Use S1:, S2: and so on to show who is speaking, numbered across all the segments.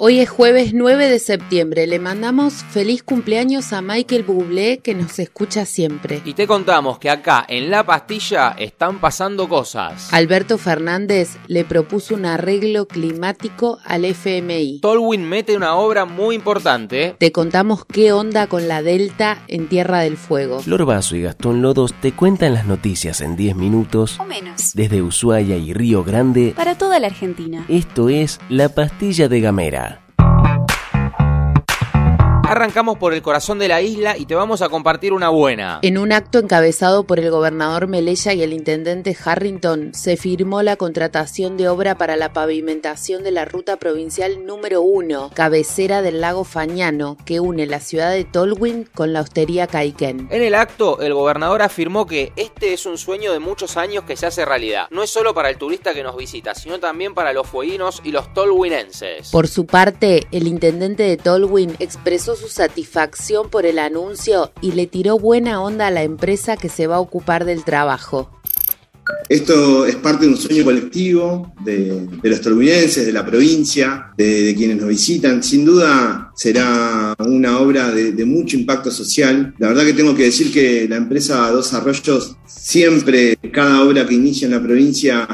S1: Hoy es jueves 9 de septiembre. Le mandamos feliz cumpleaños a Michael Bublé que nos escucha siempre.
S2: Y te contamos que acá en La Pastilla están pasando cosas.
S1: Alberto Fernández le propuso un arreglo climático al FMI.
S2: Tolwyn mete una obra muy importante.
S1: Te contamos qué onda con la Delta en Tierra del Fuego.
S3: Flor Vaso y Gastón Lodos te cuentan las noticias en 10 minutos
S4: O menos.
S3: desde Ushuaia y Río Grande.
S4: Para toda la Argentina.
S3: Esto es La Pastilla de Gamera.
S2: Arrancamos por el corazón de la isla y te vamos a compartir una buena.
S1: En un acto encabezado por el gobernador Melella y el intendente Harrington, se firmó la contratación de obra para la pavimentación de la ruta provincial número 1, cabecera del lago Fañano, que une la ciudad de Tolwyn con la hostería Caiquén.
S2: En el acto, el gobernador afirmó que este es un sueño de muchos años que se hace realidad. No es solo para el turista que nos visita, sino también para los fueguinos y los tolwinenses.
S1: Por su parte, el intendente de Tolwyn expresó su satisfacción por el anuncio y le tiró buena onda a la empresa que se va a ocupar del trabajo.
S5: Esto es parte de un sueño colectivo de, los tolhuinenses, de la provincia, de, quienes nos visitan. Sin duda será una obra de, de mucho impacto social. La verdad que tengo que decir que la empresa Dos Arroyos siempre, cada obra que inicia en la provincia,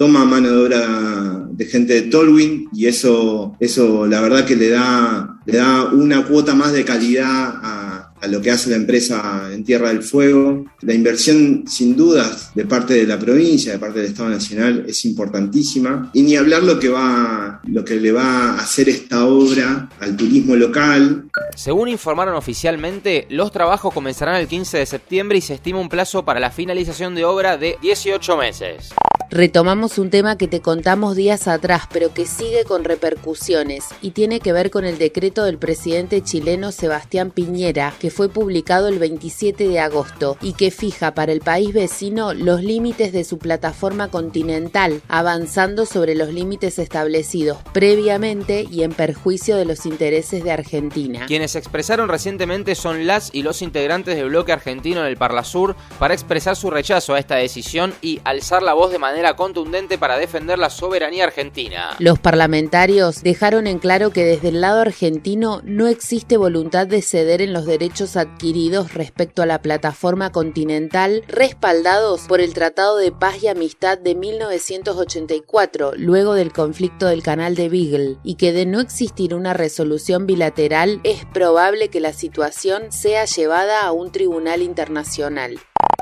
S5: toma mano de obra de gente de Tolwyn y eso, eso la verdad que le da, le da una cuota más de calidad a, a lo que hace la empresa en Tierra del Fuego. La inversión, sin dudas, de parte de la provincia, de parte del Estado Nacional, es importantísima. Y ni hablar lo que, va, lo que le va a hacer esta obra al turismo local.
S2: Según informaron oficialmente, los trabajos comenzarán el 15 de septiembre y se estima un plazo para la finalización de obra de 18 meses.
S1: Retomamos un tema que te contamos días atrás, pero que sigue con repercusiones y tiene que ver con el decreto del presidente chileno Sebastián Piñera, que fue publicado el 27 de agosto y que fija para el país vecino los límites de su plataforma continental, avanzando sobre los límites establecidos previamente y en perjuicio de los intereses de Argentina.
S2: Quienes expresaron recientemente son las y los integrantes del bloque argentino en el Parlasur para expresar su rechazo a esta decisión y alzar la voz de manera contundente para defender la soberanía argentina.
S1: Los parlamentarios dejaron en claro que desde el lado argentino no existe voluntad de ceder en los derechos adquiridos respecto a la plataforma continental respaldados por el Tratado de Paz y Amistad de 1984, luego del conflicto del canal de Beagle, y que de no existir una resolución bilateral es probable que la situación sea llevada a un tribunal internacional.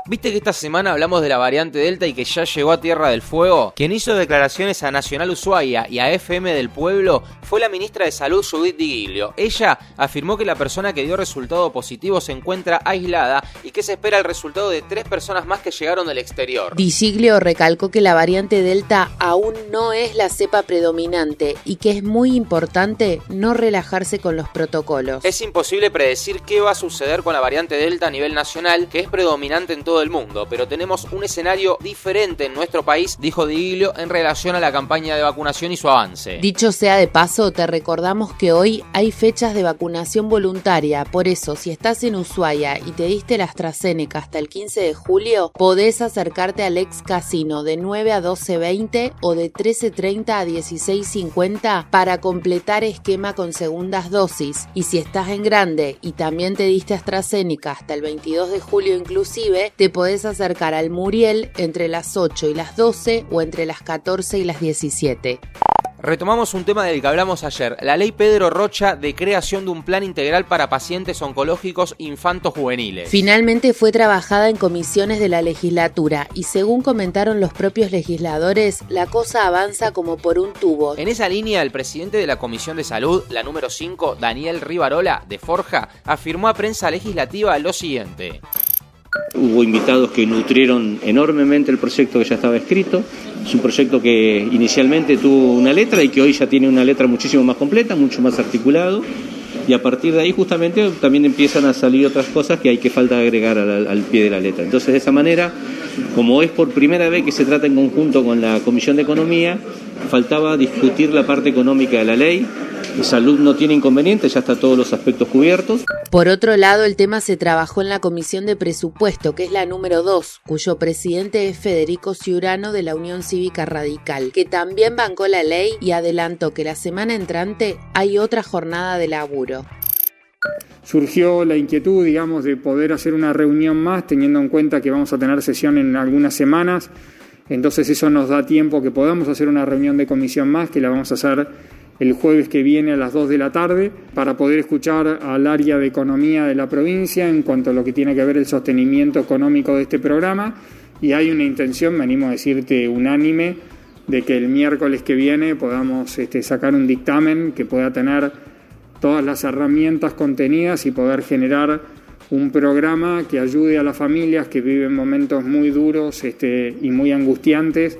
S2: ¿Viste que esta semana hablamos de la variante Delta y que ya llegó a Tierra del Fuego? Quien hizo declaraciones a Nacional Ushuaia y a FM del Pueblo fue la ministra de Salud Judith Di Giglio. Ella afirmó que la persona que dio resultado positivo se encuentra aislada y que se espera el resultado de tres personas más que llegaron del exterior.
S1: Di Giglio recalcó que la variante Delta aún no es la cepa predominante y que es muy importante no relajarse con los protocolos.
S2: Es imposible predecir qué va a suceder con la variante Delta a nivel nacional, que es predominante en todo el mundo, pero tenemos un escenario diferente en nuestro país, dijo Di Giglio, en relación a la campaña de vacunación y su avance.
S1: Dicho sea de paso, te recordamos que hoy hay fechas de vacunación voluntaria, por eso si estás en Ushuaia y te diste la AstraZeneca hasta el 15 de julio, podés acercarte al ex casino de 9 a 12.20 o de 13.30 a 16.50 para completar esquema con segundas dosis. Y si estás en grande y también te diste AstraZeneca hasta el 22 de julio inclusive, te podés acercar al Muriel entre las 8 y las 12 o entre las 14 y las 17.
S2: Retomamos un tema del que hablamos ayer, la ley Pedro Rocha de creación de un plan integral para pacientes oncológicos infantos juveniles.
S1: Finalmente fue trabajada en comisiones de la legislatura y según comentaron los propios legisladores, la cosa avanza como por un tubo.
S2: En esa línea, el presidente de la Comisión de Salud, la número 5, Daniel Rivarola, de Forja, afirmó a prensa legislativa lo siguiente.
S6: Hubo invitados que nutrieron enormemente el proyecto que ya estaba escrito. Es un proyecto que inicialmente tuvo una letra y que hoy ya tiene una letra muchísimo más completa, mucho más articulado. Y a partir de ahí justamente también empiezan a salir otras cosas que hay que falta agregar al, al pie de la letra. Entonces de esa manera, como es por primera vez que se trata en conjunto con la Comisión de Economía, faltaba discutir la parte económica de la ley Salud no tiene inconveniente, ya está todos los aspectos cubiertos.
S1: Por otro lado, el tema se trabajó en la Comisión de Presupuesto, que es la número 2, cuyo presidente es Federico Ciurano de la Unión Cívica Radical, que también bancó la ley y adelantó que la semana entrante hay otra jornada de laburo
S4: surgió la inquietud, digamos, de poder hacer una reunión más, teniendo en cuenta que vamos a tener sesión en algunas semanas. Entonces eso nos da tiempo que podamos hacer una reunión de comisión más, que la vamos a hacer el jueves que viene a las 2 de la tarde, para poder escuchar al área de economía de la provincia en cuanto a lo que tiene que ver el sostenimiento económico de este programa. Y hay una intención, me animo a decirte, unánime, de que el miércoles que viene podamos este, sacar un dictamen que pueda tener todas las herramientas contenidas y poder generar un programa que ayude a las familias que viven momentos muy duros este, y muy angustiantes,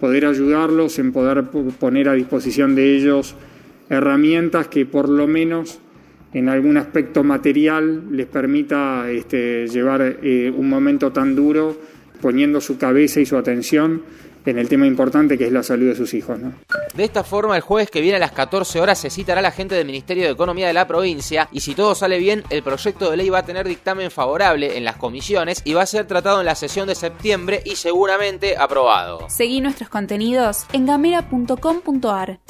S4: poder ayudarlos en poder poner a disposición de ellos herramientas que por lo menos en algún aspecto material les permita este, llevar eh, un momento tan duro poniendo su cabeza y su atención en el tema importante que es la salud de sus hijos.
S2: De esta forma, el jueves que viene a las 14 horas se citará la gente del Ministerio de Economía de la provincia y si todo sale bien, el proyecto de ley va a tener dictamen favorable en las comisiones y va a ser tratado en la sesión de septiembre y seguramente aprobado.
S7: Seguí nuestros contenidos en gamera.com.ar.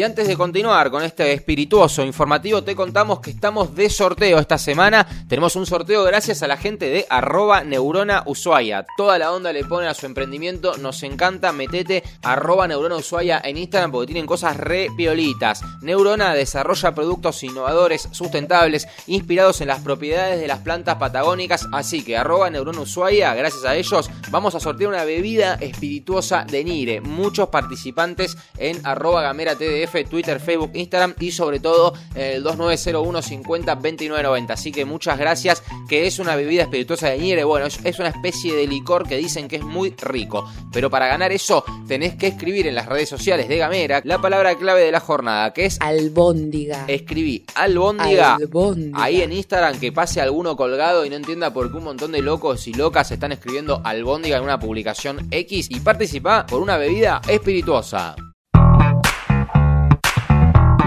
S2: Y antes de continuar con este espirituoso informativo, te contamos que estamos de sorteo esta semana. Tenemos un sorteo gracias a la gente de arroba neurona Ushuaia. Toda la onda le ponen a su emprendimiento, nos encanta. Metete arroba neurona Ushuaia en Instagram porque tienen cosas re piolitas. Neurona desarrolla productos innovadores, sustentables, inspirados en las propiedades de las plantas patagónicas. Así que arroba neurona Ushuaia, gracias a ellos, vamos a sortear una bebida espirituosa de Nire. Muchos participantes en arroba gamera TDF Twitter, Facebook, Instagram y sobre todo el 2901 50 2990. Así que muchas gracias, que es una bebida espirituosa de Niere. Bueno, es, una especie de licor que dicen que es muy rico. Pero para ganar eso tenés que escribir en las redes sociales de Gamera la palabra clave de la jornada, que es
S1: albóndiga.
S2: Escribí albóndiga, ahí en Instagram que pase alguno colgado y no entienda por qué un montón de locos y locas están escribiendo albóndiga en una publicación X y participa por una bebida espirituosa.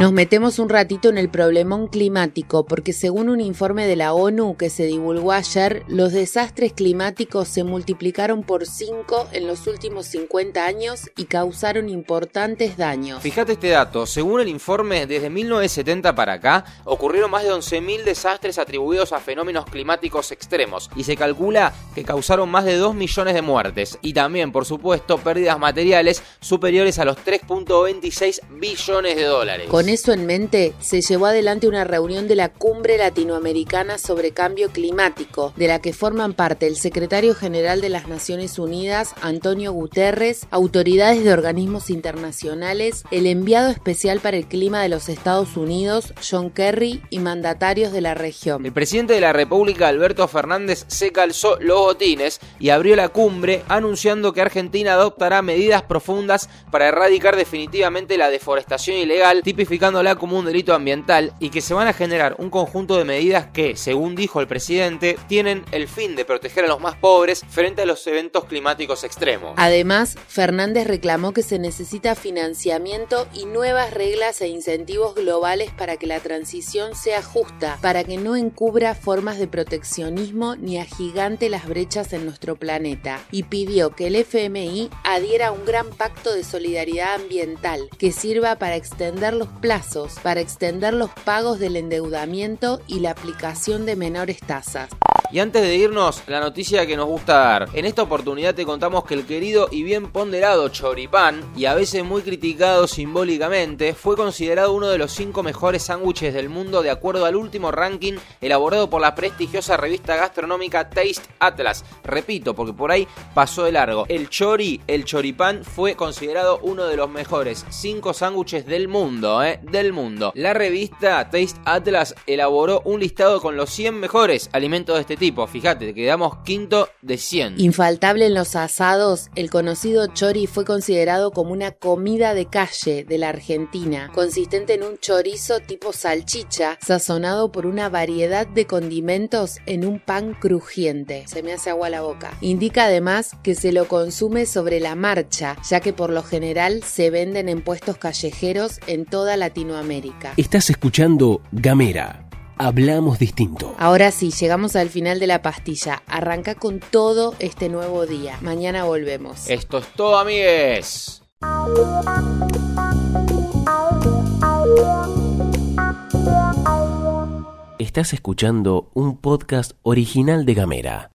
S1: Nos metemos un ratito en el problemón climático porque según un informe de la ONU que se divulgó ayer, los desastres climáticos se multiplicaron por 5 en los últimos 50 años y causaron importantes daños.
S2: Fíjate este dato, según el informe, desde 1970 para acá ocurrieron más de 11.000 desastres atribuidos a fenómenos climáticos extremos y se calcula que causaron más de 2 millones de muertes y también, por supuesto, pérdidas materiales superiores a los 3.26 billones de dólares
S1: eso en mente, se llevó adelante una reunión de la Cumbre Latinoamericana sobre Cambio Climático, de la que forman parte el secretario general de las Naciones Unidas, Antonio Guterres, autoridades de organismos internacionales, el enviado especial para el clima de los Estados Unidos, John Kerry, y mandatarios de la región.
S2: El presidente de la República, Alberto Fernández, se calzó los botines y abrió la cumbre anunciando que Argentina adoptará medidas profundas para erradicar definitivamente la deforestación ilegal, tipificada como un delito ambiental y que se van a generar un conjunto de medidas que, según dijo el presidente, tienen el fin de proteger a los más pobres frente a los eventos climáticos extremos.
S1: Además, Fernández reclamó que se necesita financiamiento y nuevas reglas e incentivos globales para que la transición sea justa, para que no encubra formas de proteccionismo ni agigante las brechas en nuestro planeta, y pidió que el FMI adhiera a un gran pacto de solidaridad ambiental que sirva para extender los planes para extender los pagos del endeudamiento y la aplicación de menores tasas.
S2: Y antes de irnos, la noticia que nos gusta dar. En esta oportunidad te contamos que el querido y bien ponderado choripán, y a veces muy criticado simbólicamente, fue considerado uno de los cinco mejores sándwiches del mundo de acuerdo al último ranking elaborado por la prestigiosa revista gastronómica Taste Atlas. Repito, porque por ahí pasó de largo. El chori, el choripán, fue considerado uno de los mejores cinco sándwiches del mundo, ¿eh? Del mundo. La revista Taste Atlas elaboró un listado con los 100 mejores alimentos de este tipo fíjate, quedamos quinto de 100.
S1: Infaltable en los asados, el conocido chori fue considerado como una comida de calle de la Argentina, consistente en un chorizo tipo salchicha, sazonado por una variedad de condimentos en un pan crujiente. Se me hace agua la boca. Indica además que se lo consume sobre la marcha, ya que por lo general se venden en puestos callejeros en toda Latinoamérica.
S3: Estás escuchando Gamera. Hablamos distinto.
S1: Ahora sí, llegamos al final de la pastilla. Arranca con todo este nuevo día. Mañana volvemos.
S2: Esto es todo, amigues.
S3: Estás escuchando un podcast original de Gamera.